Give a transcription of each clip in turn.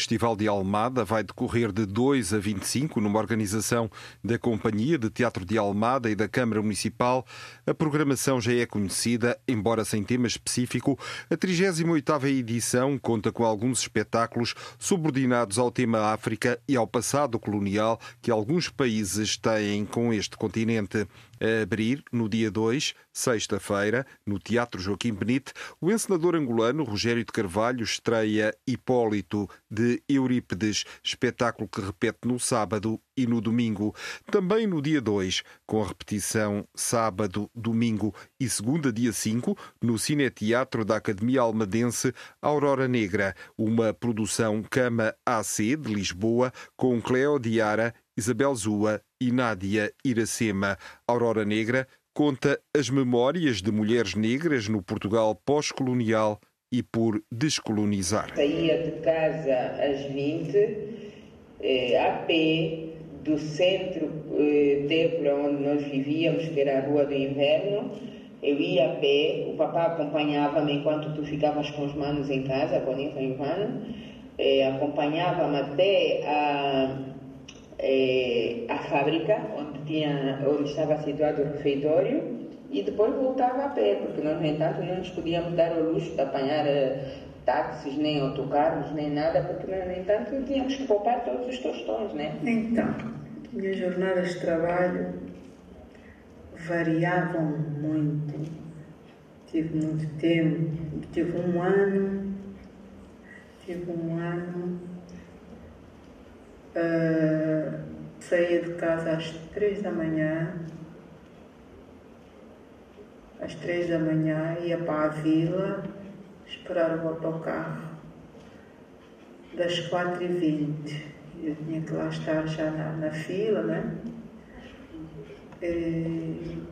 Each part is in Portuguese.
Festival de Almada vai decorrer de 2 a 25 numa organização da Companhia de Teatro de Almada e da Câmara Municipal. A programação já é conhecida, embora sem tema específico. A 38ª edição conta com alguns espetáculos subordinados ao tema África e ao passado colonial que alguns países têm com este continente a abrir no dia 2, sexta-feira, no Teatro Joaquim Benite, o encenador angolano Rogério de Carvalho estreia Hipólito de Eurípides, espetáculo que repete no sábado e no domingo. Também no dia 2, com a repetição sábado, domingo e segunda, dia 5, no Cineteatro da Academia Almadense Aurora Negra, uma produção Cama AC de Lisboa com Cleo Diara Isabel Zua e Nádia Iracema. Aurora Negra conta as memórias de mulheres negras no Portugal pós-colonial e por descolonizar. Saía de casa às 20, eh, a pé, do centro eh, onde nós vivíamos, que era a Rua do Inverno. Eu ia a pé, o papá acompanhava-me enquanto tu ficavas com os manos em casa, com o Ivano. Eh, acompanhava-me até a é, a fábrica onde, tinha, onde estava situado o refeitório e depois voltava a pé, porque nós, no entanto, não nos podíamos dar o luxo de apanhar uh, táxis, nem autocarros, nem nada, porque, no entanto, tínhamos que poupar todos os tostões, né? Então, minhas jornadas de trabalho variavam muito. Tive muito tempo, tive um ano, tive um ano Uh, saía de casa às três da manhã, às três da manhã, ia para a vila, esperar o autocarro das quatro e vinte. Eu tinha que lá estar já na, na fila, né? E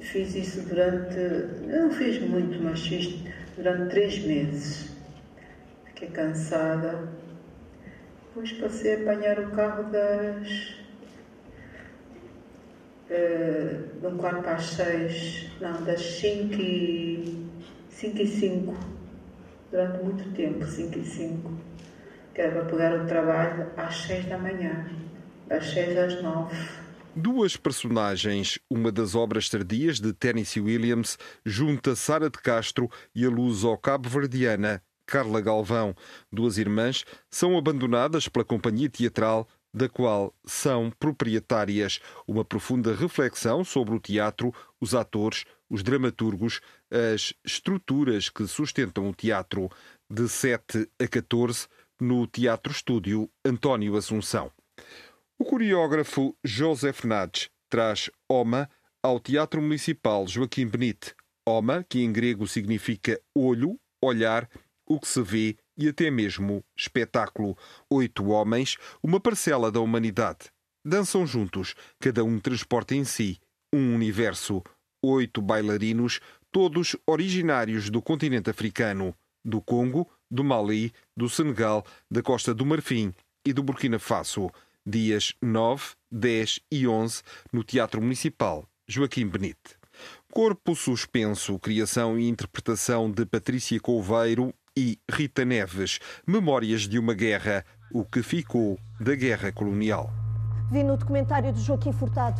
fiz isso durante, não fiz muito, mas fiz durante três meses. Fiquei cansada depois passei a apanhar o carro das. Uh, de um quarto para as seis, não, das cinco e. cinco e cinco. Durante muito tempo, cinco e cinco. Que era para pegar o trabalho às seis da manhã, das seis às nove. Duas personagens, uma das obras tardias de Tennessee Williams, junta Sara de Castro e a luz ao cabo-verdiana Carla Galvão. Duas irmãs são abandonadas pela companhia teatral da qual são proprietárias. Uma profunda reflexão sobre o teatro, os atores, os dramaturgos, as estruturas que sustentam o teatro. De 7 a 14, no Teatro Estúdio António Assunção. O coreógrafo Joseph Nades traz Oma ao Teatro Municipal Joaquim Benite. Oma, que em grego significa olho, olhar, o que se vê e até mesmo espetáculo. Oito homens, uma parcela da humanidade. Dançam juntos, cada um transporta em si um universo. Oito bailarinos, todos originários do continente africano, do Congo, do Mali, do Senegal, da Costa do Marfim e do Burkina Faso. Dias 9, 10 e 11 no Teatro Municipal Joaquim Benite. Corpo Suspenso, criação e interpretação de Patrícia Couveiro e Rita Neves, Memórias de uma Guerra, o que ficou da Guerra Colonial. Vi no documentário de Joaquim Furtado.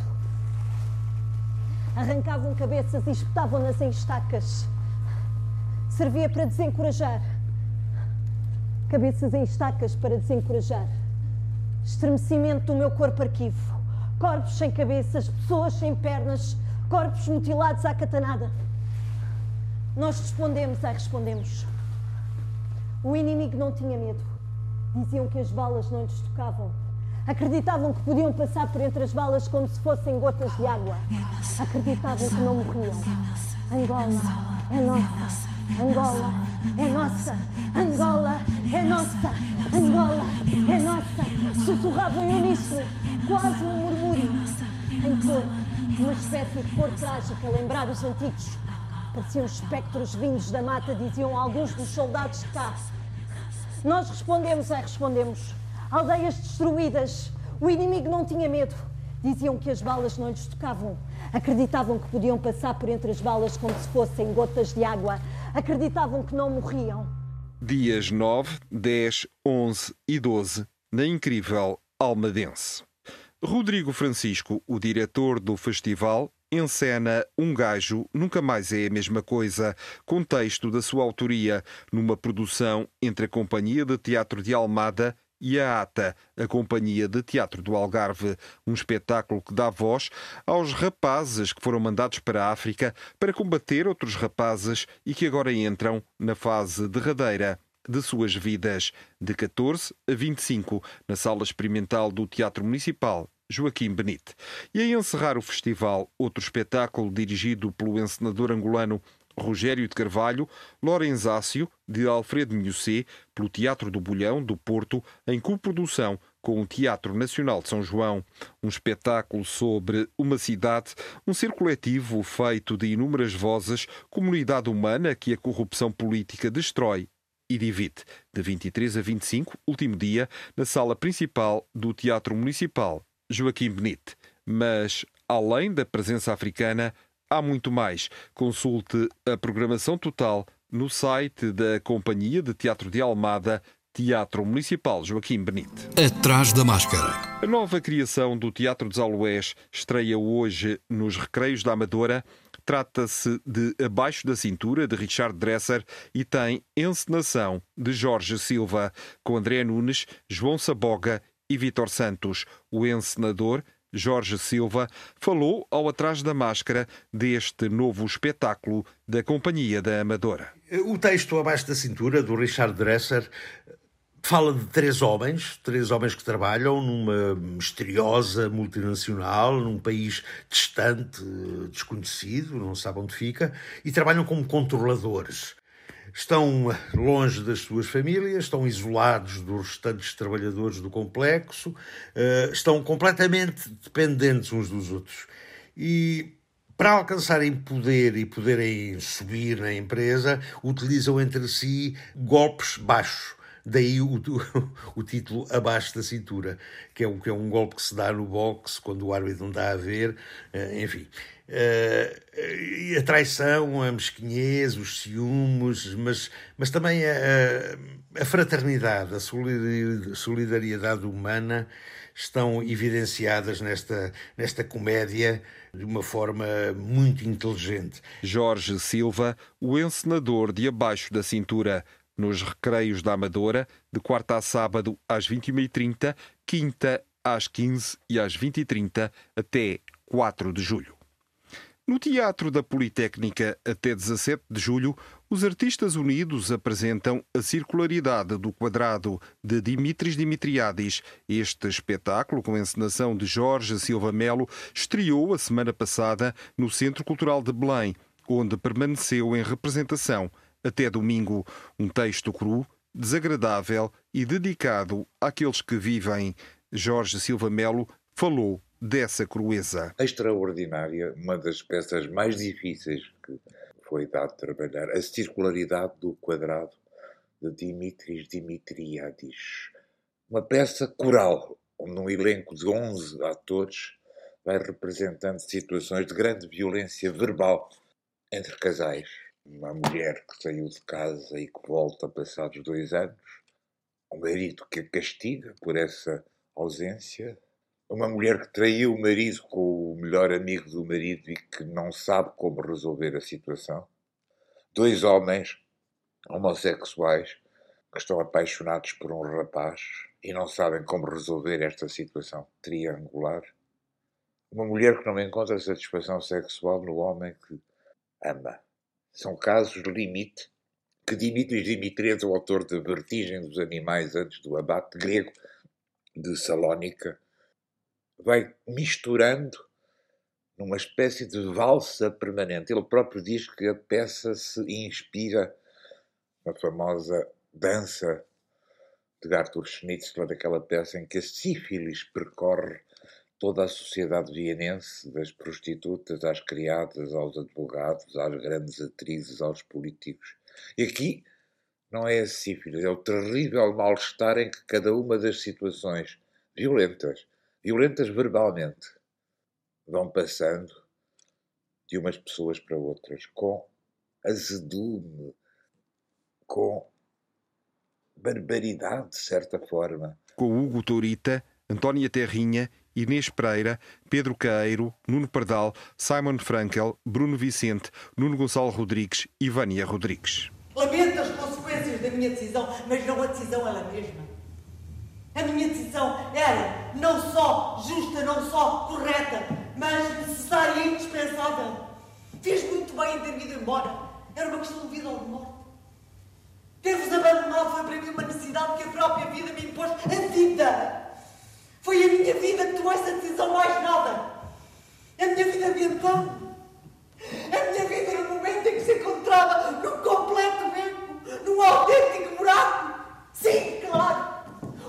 Arrancavam cabeças e espetavam-nas em estacas. Servia para desencorajar. Cabeças em estacas para desencorajar. Estremecimento do meu corpo arquivo. Corpos sem cabeças, pessoas sem pernas, corpos mutilados à catanada. Nós respondemos, ai, respondemos. O inimigo não tinha medo. Diziam que as balas não lhes tocavam. Acreditavam que podiam passar por entre as balas como se fossem gotas de água. Acreditavam que não morriam. Angola é nossa. Angola é nossa. Angola é nossa. Angola é nossa. Sussurravam em uníssono, quase um murmúrio. Em cor, uma espécie de cor trágica, lembrar os antigos. Pareciam espectros vindos da mata, diziam alguns dos soldados de cá. Nós respondemos, é, respondemos. Aldeias destruídas. O inimigo não tinha medo. Diziam que as balas não lhes tocavam. Acreditavam que podiam passar por entre as balas como se fossem gotas de água. Acreditavam que não morriam. Dias 9, 10, 11 e 12, na incrível Almadense. Rodrigo Francisco, o diretor do festival, encena Um Gajo Nunca Mais é a Mesma Coisa, contexto da sua autoria, numa produção entre a Companhia de Teatro de Almada e a ATA, a Companhia de Teatro do Algarve, um espetáculo que dá voz aos rapazes que foram mandados para a África para combater outros rapazes e que agora entram na fase derradeira de suas vidas, de 14 a 25, na Sala Experimental do Teatro Municipal Joaquim Benite. E a encerrar o festival, outro espetáculo dirigido pelo encenador angolano Rogério de Carvalho, Lorenzácio, de Alfredo Milhocé, pelo Teatro do Bolhão, do Porto, em coprodução com o Teatro Nacional de São João. Um espetáculo sobre uma cidade, um ser coletivo feito de inúmeras vozes, comunidade humana que a corrupção política destrói e divide. De 23 a 25, último dia, na sala principal do Teatro Municipal Joaquim Benite. Mas, além da presença africana, há muito mais. Consulte a programação total no site da Companhia de Teatro de Almada, Teatro Municipal Joaquim Benite. Atrás da máscara. A nova criação do Teatro dos Aloés estreia hoje nos Recreios da Amadora. Trata-se de Abaixo da Cintura, de Richard Dresser, e tem encenação de Jorge Silva, com André Nunes, João Saboga e Vitor Santos. O encenador, Jorge Silva, falou ao Atrás da Máscara deste novo espetáculo da Companhia da Amadora. O texto Abaixo da Cintura, do Richard Dresser, fala de três homens, três homens que trabalham numa misteriosa multinacional, num país distante, desconhecido, não sabe onde fica, e trabalham como controladores estão longe das suas famílias, estão isolados dos restantes trabalhadores do complexo, eh, estão completamente dependentes uns dos outros. E para alcançarem poder e poderem subir na empresa, utilizam entre si golpes baixos. Daí o, o, título Abaixo da Cintura, que é, um, que é um golpe que se dá no boxe quando o árbitro não está a ver, eh, enfim. Uh, a traição, a mesquinhez, os ciúmes, mas, mas também a, a fraternidade, a solidariedade humana estão evidenciadas nesta, nesta comédia de uma forma muito inteligente. Jorge Silva, o encenador de Abaixo da Cintura, nos Recreios da Amadora, de quarta a sábado às 21h30, quinta às 15 e às 20h30, até 4 de julho. No Teatro da Politécnica, até 17 de julho, os Artistas Unidos apresentam A Circularidade do Quadrado, de Dimitris Dimitriadis. Este espetáculo, com encenação de Jorge Silva Melo, estreou a semana passada no Centro Cultural de Belém, onde permaneceu em representação até domingo. Um texto cru, desagradável e dedicado àqueles que vivem. Jorge Silva Melo falou dessa crueza. Extraordinária, uma das peças mais difíceis que foi dado trabalhar, a circularidade do quadrado de Dimitris Dimitriadis. Uma peça coral, onde um elenco de 11 atores vai representando situações de grande violência verbal entre casais. Uma mulher que saiu de casa e que volta passados dois anos, um marido que a castiga por essa ausência, uma mulher que traiu o marido com o melhor amigo do marido e que não sabe como resolver a situação. Dois homens homossexuais que estão apaixonados por um rapaz e não sabem como resolver esta situação triangular. Uma mulher que não encontra satisfação sexual no homem que ama. São casos limite que Dimitris Dimitriades, o autor de Vertigem dos Animais antes do abate grego, de Salónica, vai misturando numa espécie de valsa permanente. Ele próprio diz que a peça se inspira na famosa dança de Arthur Schnitzler, aquela peça em que a sífilis percorre toda a sociedade vienense, das prostitutas às criadas, aos advogados, às grandes atrizes, aos políticos. E aqui não é a sífilis, é o terrível mal-estar em que cada uma das situações violentas, violentas verbalmente, vão passando de umas pessoas para outras, com azedume, com barbaridade, de certa forma. Com Hugo Tourita, Antónia Terrinha, Inês Pereira, Pedro Caeiro, Nuno Pardal, Simon Frankel, Bruno Vicente, Nuno Gonçalo Rodrigues e Vânia Rodrigues. Lamento as consequências da minha decisão, mas não a decisão ela mesma. A minha decisão era não só justa, não só correta, mas necessária e indispensável. Fiz muito bem em ter ido embora. Era uma questão de vida ou de morte. Ter-vos abandonado foi para mim uma necessidade que a própria vida me impôs. A vida! Foi a minha vida que tomou essa decisão, mais nada. A minha vida de então. A minha vida no momento em que se encontrava num completo beco, num autêntico buraco. Sim, claro.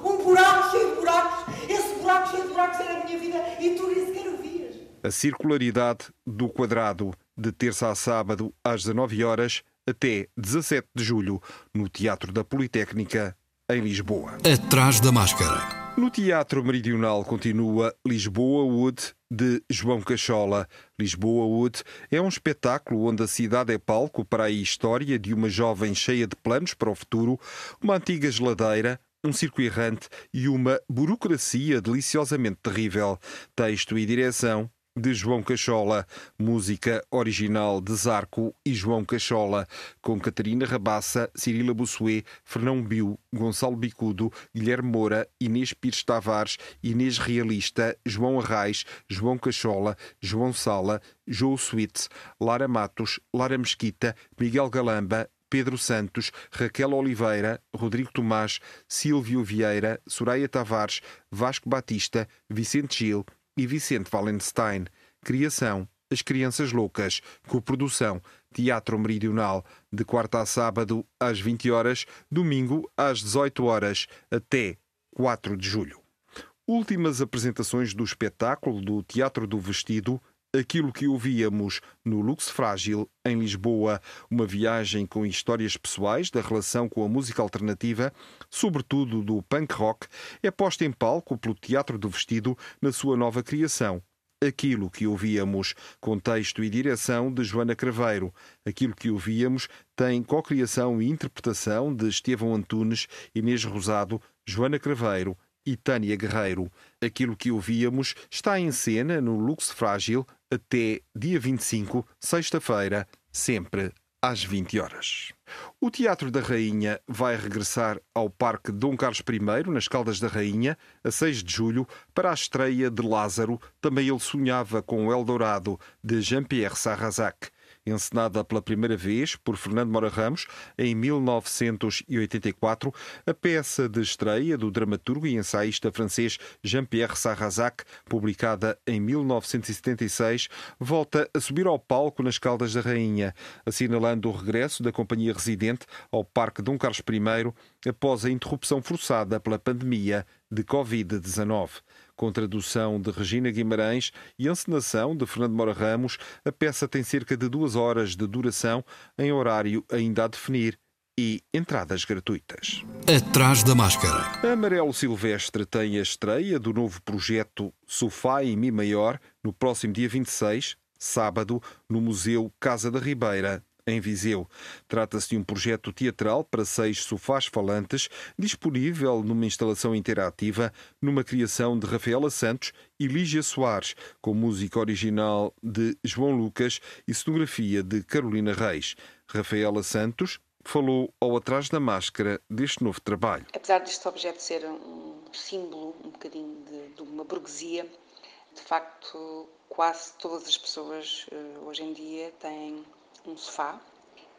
Um buraco cheio de buracos. Esse buraco cheio de buracos era a minha vida e tu nem sequer o vias. A circularidade do quadrado, de terça a sábado, às 19 horas, até 17 de julho, no Teatro da Politécnica, em Lisboa. Atrás da máscara. No Teatro Meridional continua Lisboa Wood de João Cachola. Lisboa Wood é um espetáculo onde a cidade é palco para a história de uma jovem cheia de planos para o futuro, uma antiga geladeira, um circo errante e uma burocracia deliciosamente terrível. Texto e direção de João Cachola, música original de Zarco e João Cachola, com Catarina Rabassa, Cirila Bussuet, Fernão Biu, Gonçalo Bicudo, Guilherme Moura, Inês Pires Tavares, Inês Realista, João Arraes, João Cachola, João Sala, João Switz, Lara Matos, Lara Mesquita, Miguel Galamba, Pedro Santos, Raquel Oliveira, Rodrigo Tomás, Silvio Vieira, Soraya Tavares, Vasco Batista, Vicente Gil, e Vicente Wallenstein. Criação As Crianças Loucas. Coprodução Teatro Meridional, de quarta a sábado às 20 horas, domingo às 18 horas, até 4 de julho. Últimas apresentações do espetáculo do Teatro do Vestido aquilo que ouvíamos no Lux Frágil, em Lisboa, uma viagem com histórias pessoais da relação com a música alternativa, sobretudo do punk rock, é posta em palco pelo Teatro do Vestido na sua nova criação. Aquilo que ouvíamos, com texto e direção de Joana Craveiro. Aquilo que ouvíamos tem co-criação e interpretação de Estevão Antunes, Inês Rosado, Joana Craveiro e Tânia Guerreiro. Aquilo que ouvíamos está em cena no Lux Frágil até dia 25, sexta-feira, sempre às 20 horas. O Teatro da Rainha vai regressar ao Parque Dom Carlos I, nas Caldas da Rainha, a 6 de julho, para a estreia de Lázaro, também ele sonhava com o Eldorado, de Jean-Pierre Sarrazac encenada pela primeira vez por Fernando Mora Ramos em 1984, a peça de estreia do dramaturgo e ensaísta francês Jean-Pierre Sarrazac, publicada em 1976, volta a subir ao palco nas Caldas da Rainha, assinalando o regresso da companhia residente ao Parque Dom Carlos I após a interrupção forçada pela pandemia de Covid-19 com tradução de Regina Guimarães e encenação de Fernando Mora Ramos, a peça tem cerca de duas horas de duração, em horário ainda a definir e entradas gratuitas. Atrás da máscara. Amarelo Silvestre tem a estreia do novo projeto Sofá em Mi Maior no próximo dia 26, sábado, no Museu Casa da Ribeira, em Viseu. Trata-se de um projeto teatral para seis sofás falantes, disponível numa instalação interativa, numa criação de Rafaela Santos e Lígia Soares, com música original de João Lucas e cenografia de Carolina Reis. Rafaela Santos falou ao Atrás da Máscara deste novo trabalho. Apesar deste objeto ser um símbolo, um bocadinho de, de uma burguesia, de facto, quase todas as pessoas eh, hoje em dia têm um sofá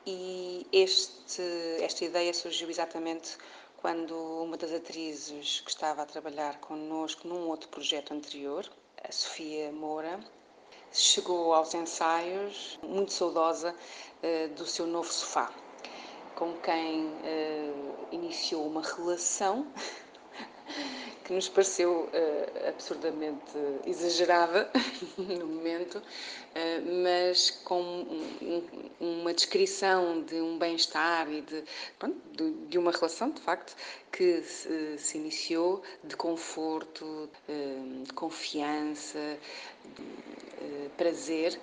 e este, esta ideia surgiu exatamente quando uma das atrizes que estava a trabalhar connosco num outro projeto anterior, a Sofia Moura, chegou aos ensaios muito saudosa uh, do seu novo sofá, com quem uh, iniciou uma relação que nos pareceu uh, absurdamente exagerada no momento, uh, mas com um, uma descrição de um bem-estar e de, pronto, de, de, uma relação, de facto, que se, se iniciou de conforto, uh, de confiança, de prazer,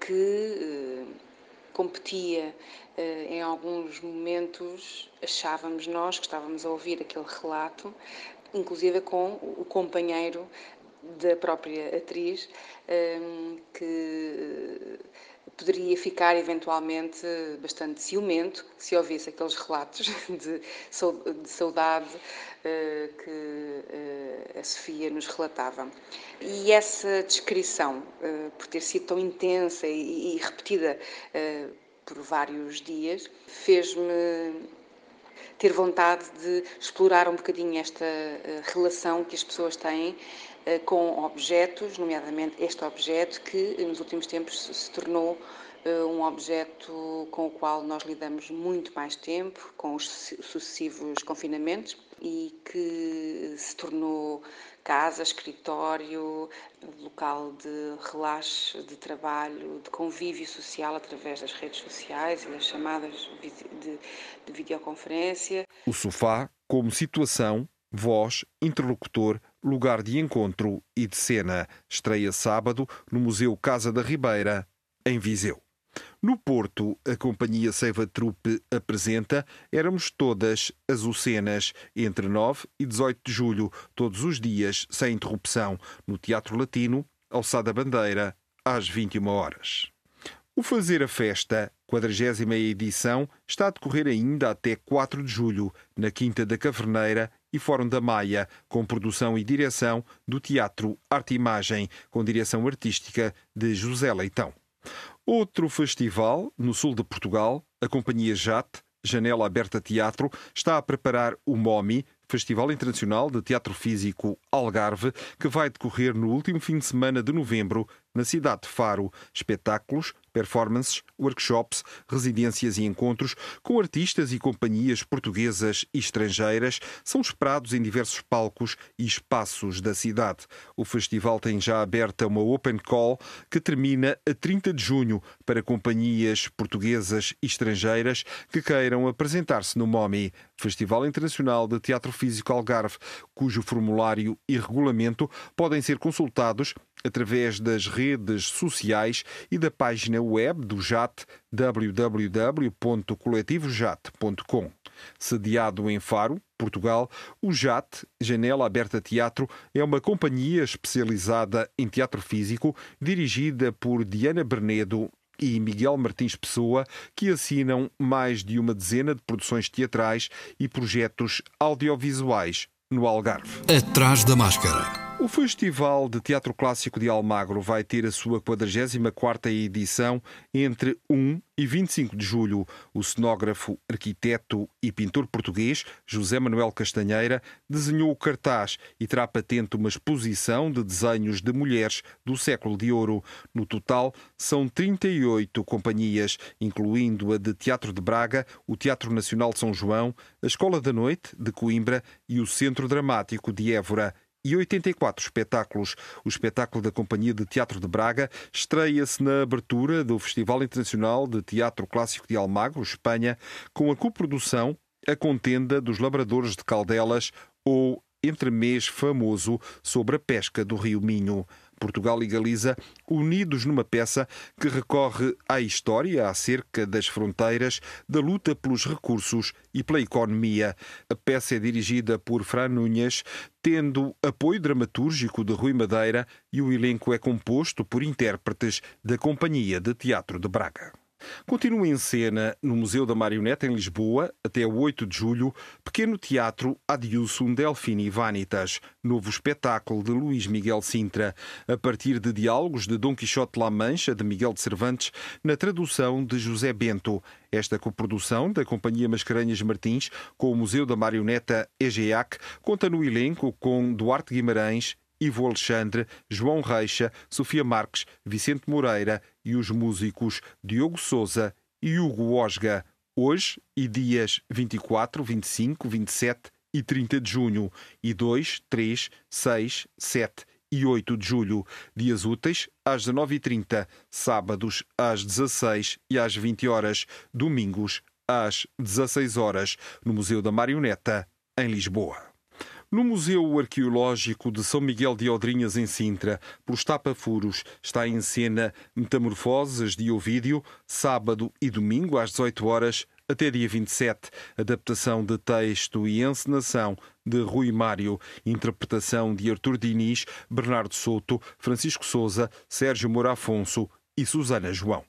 que competia em alguns momentos, achávamos nós que estávamos a ouvir aquele relato, inclusive com o companheiro da própria atriz, hum, que poderia ficar eventualmente bastante ciumento se ouvisse aqueles relatos de saudade eh, que eh, a Sofia nos relatava. E essa descrição, eh, por ter sido tão intensa e repetida por vários dias, fez-me ter vontade de explorar um bocadinho esta uh, relação que as pessoas têm uh, com objetos, nomeadamente este objeto que nos últimos tempos se tornou um objeto com o qual nós lidamos muito mais tempo, com os sucessivos confinamentos e que se tornou casa, escritório, local de relaxe, de trabalho, de convívio social através das redes sociais e das chamadas de, de videoconferência. O sofá como situação, voz, interlocutor, lugar de encontro e de cena. Estreia sábado no Museu Casa da Ribeira, em Viseu. No Porto, a companhia Seiva Trupe apresenta Éramos Todas Azucenas, entre 9 e 18 de julho, todos os dias, sem interrupção, no Teatro Latino, Alçada Bandeira, às 21 horas. O Fazer a Festa, 40 edição, está a decorrer ainda até 4 de julho, na Quinta da Caverneira e Fórum da Maia, com produção e direção do Teatro Arte Imagem, com direção artística de José Leitão. Outro festival, no sul de Portugal, a Companhia JAT, Janela Aberta Teatro, está a preparar o MOMI, Festival Internacional de Teatro Físico Algarve, que vai decorrer no último fim de semana de novembro na cidade de Faro. Espetáculos, performances, workshops, residências e encontros com artistas e companhias portuguesas e estrangeiras são esperados em diversos palcos e espaços da cidade. O festival tem já aberta uma open call que termina a 30 de junho para companhias portuguesas e estrangeiras que queiram apresentar-se no MOMI, Festival Internacional de Teatro Físico Algarve, cujo formulário e regulamento podem ser consultados através das redes sociais e da página web do JAT www.coletivojat.com. Sediado em Faro, Portugal, o JAT, Janela Aberta Teatro, é uma companhia especializada em teatro físico dirigida por Diana Bernedo e Miguel Martins Pessoa, que assinam mais de uma dezena de produções teatrais e projetos audiovisuais no Algarve. Atrás da máscara. O Festival de Teatro Clássico de Almagro vai ter a sua 44ª edição entre 1 e 25 de julho. O cenógrafo, arquiteto e pintor português José Manuel Castanheira desenhou o cartaz e terá patente uma exposição de desenhos de mulheres do século de ouro. No total, são 38 companhias, incluindo a de Teatro de Braga, o Teatro Nacional de São João, a Escola da Noite de Coimbra e o Centro Dramático de Évora e 84 espetáculos. O espetáculo da Companhia de Teatro de Braga estreia-se na abertura do Festival Internacional de Teatro Clássico de Almagro, Espanha, com a coprodução A Contenda dos Labradores de Caldelas ou Entremês famoso sobre a pesca do Rio Minho. Portugal e Galiza unidos numa peça que recorre à história acerca das fronteiras, da luta pelos recursos e pela economia. A peça é dirigida por Fran Núñez, tendo apoio dramatúrgico de Rui Madeira e o elenco é composto por intérpretes da Companhia de Teatro de Braga. Continua em cena no Museu da Marioneta em Lisboa, até 8 de julho, Pequeno Teatro Adiussum Delfini Vanitas, novo espetáculo de Luís Miguel Sintra, a partir de diálogos de Dom Quixote La Mancha, de Miguel de Cervantes, na tradução de José Bento. Esta coprodução da Companhia Mascarenhas Martins com o Museu da Marioneta EGEAC conta no elenco com Duarte Guimarães, Ivo Alexandre, João Reixa, Sofia Marques, Vicente Moreira e os músicos Diogo Souza e Hugo Osga. Hoje e dias 24, 25, 27 e 30 de junho e 2, 3, 6, 7 e 8 de julho. Dias úteis às 19h30, sábados às 16 e às 20 horas, domingos às 16 horas, no Museu da Marioneta, em Lisboa. No Museu Arqueológico de São Miguel de Odrinhas, em Sintra, pelos Tapafuros, está em cena Metamorfoses de Ovídio, sábado e domingo às 18 horas até dia 27. Adaptação de texto e encenação de Rui Mário, interpretação de Artur Diniz, Bernardo Souto, Francisco Souza, Sérgio Moura Afonso e Susana João.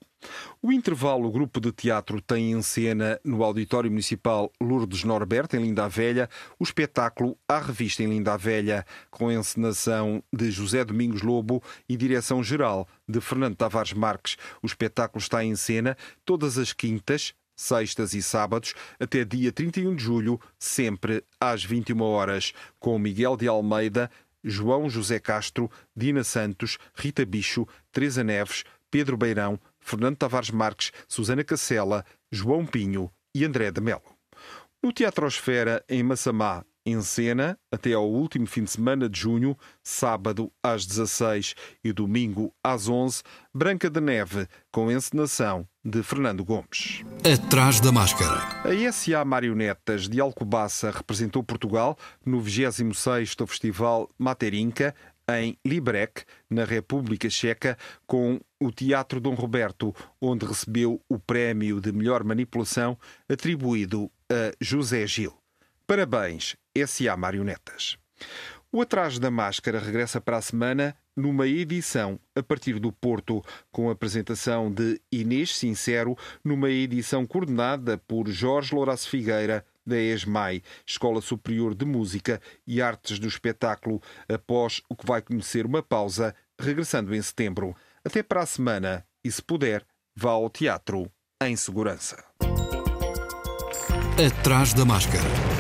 O intervalo o grupo de teatro tem em cena no Auditório Municipal Lourdes Norberto, em Linda Velha, o espetáculo A Revista em Linda Velha, com a encenação de José Domingos Lobo e direção geral de Fernando Tavares Marques. O espetáculo está em cena todas as quintas, sextas e sábados, até dia 31 de julho, sempre às 21 horas, com Miguel de Almeida, João José Castro, Dina Santos, Rita Bicho, Teresa Neves, Pedro Beirão, Fernando Tavares Marques, Susana Cacela, João Pinho e André de Melo. No Teatro Esfera, em Massamá, em cena, até ao último fim de semana de junho, sábado às 16 e domingo às 11, Branca de Neve, com encenação de Fernando Gomes. Atrás da máscara. A SA Marionetas de Alcobaça representou Portugal no 26º Festival Materinca, em Liberec, na República Checa, com o Teatro Dom Roberto, onde recebeu o prémio de melhor manipulação atribuído a José Gil. Parabéns, S.A. Marionetas. O Atrás da Máscara regressa para a semana numa edição a partir do Porto, com a apresentação de Inês Sincero, numa edição coordenada por Jorge Louras Figueira, da ESMAI, Escola Superior de Música e Artes do Espetáculo, após o que vai conhecer uma pausa, regressando em setembro. Até para a semana e, se puder, vá ao teatro em segurança. Atrás da máscara.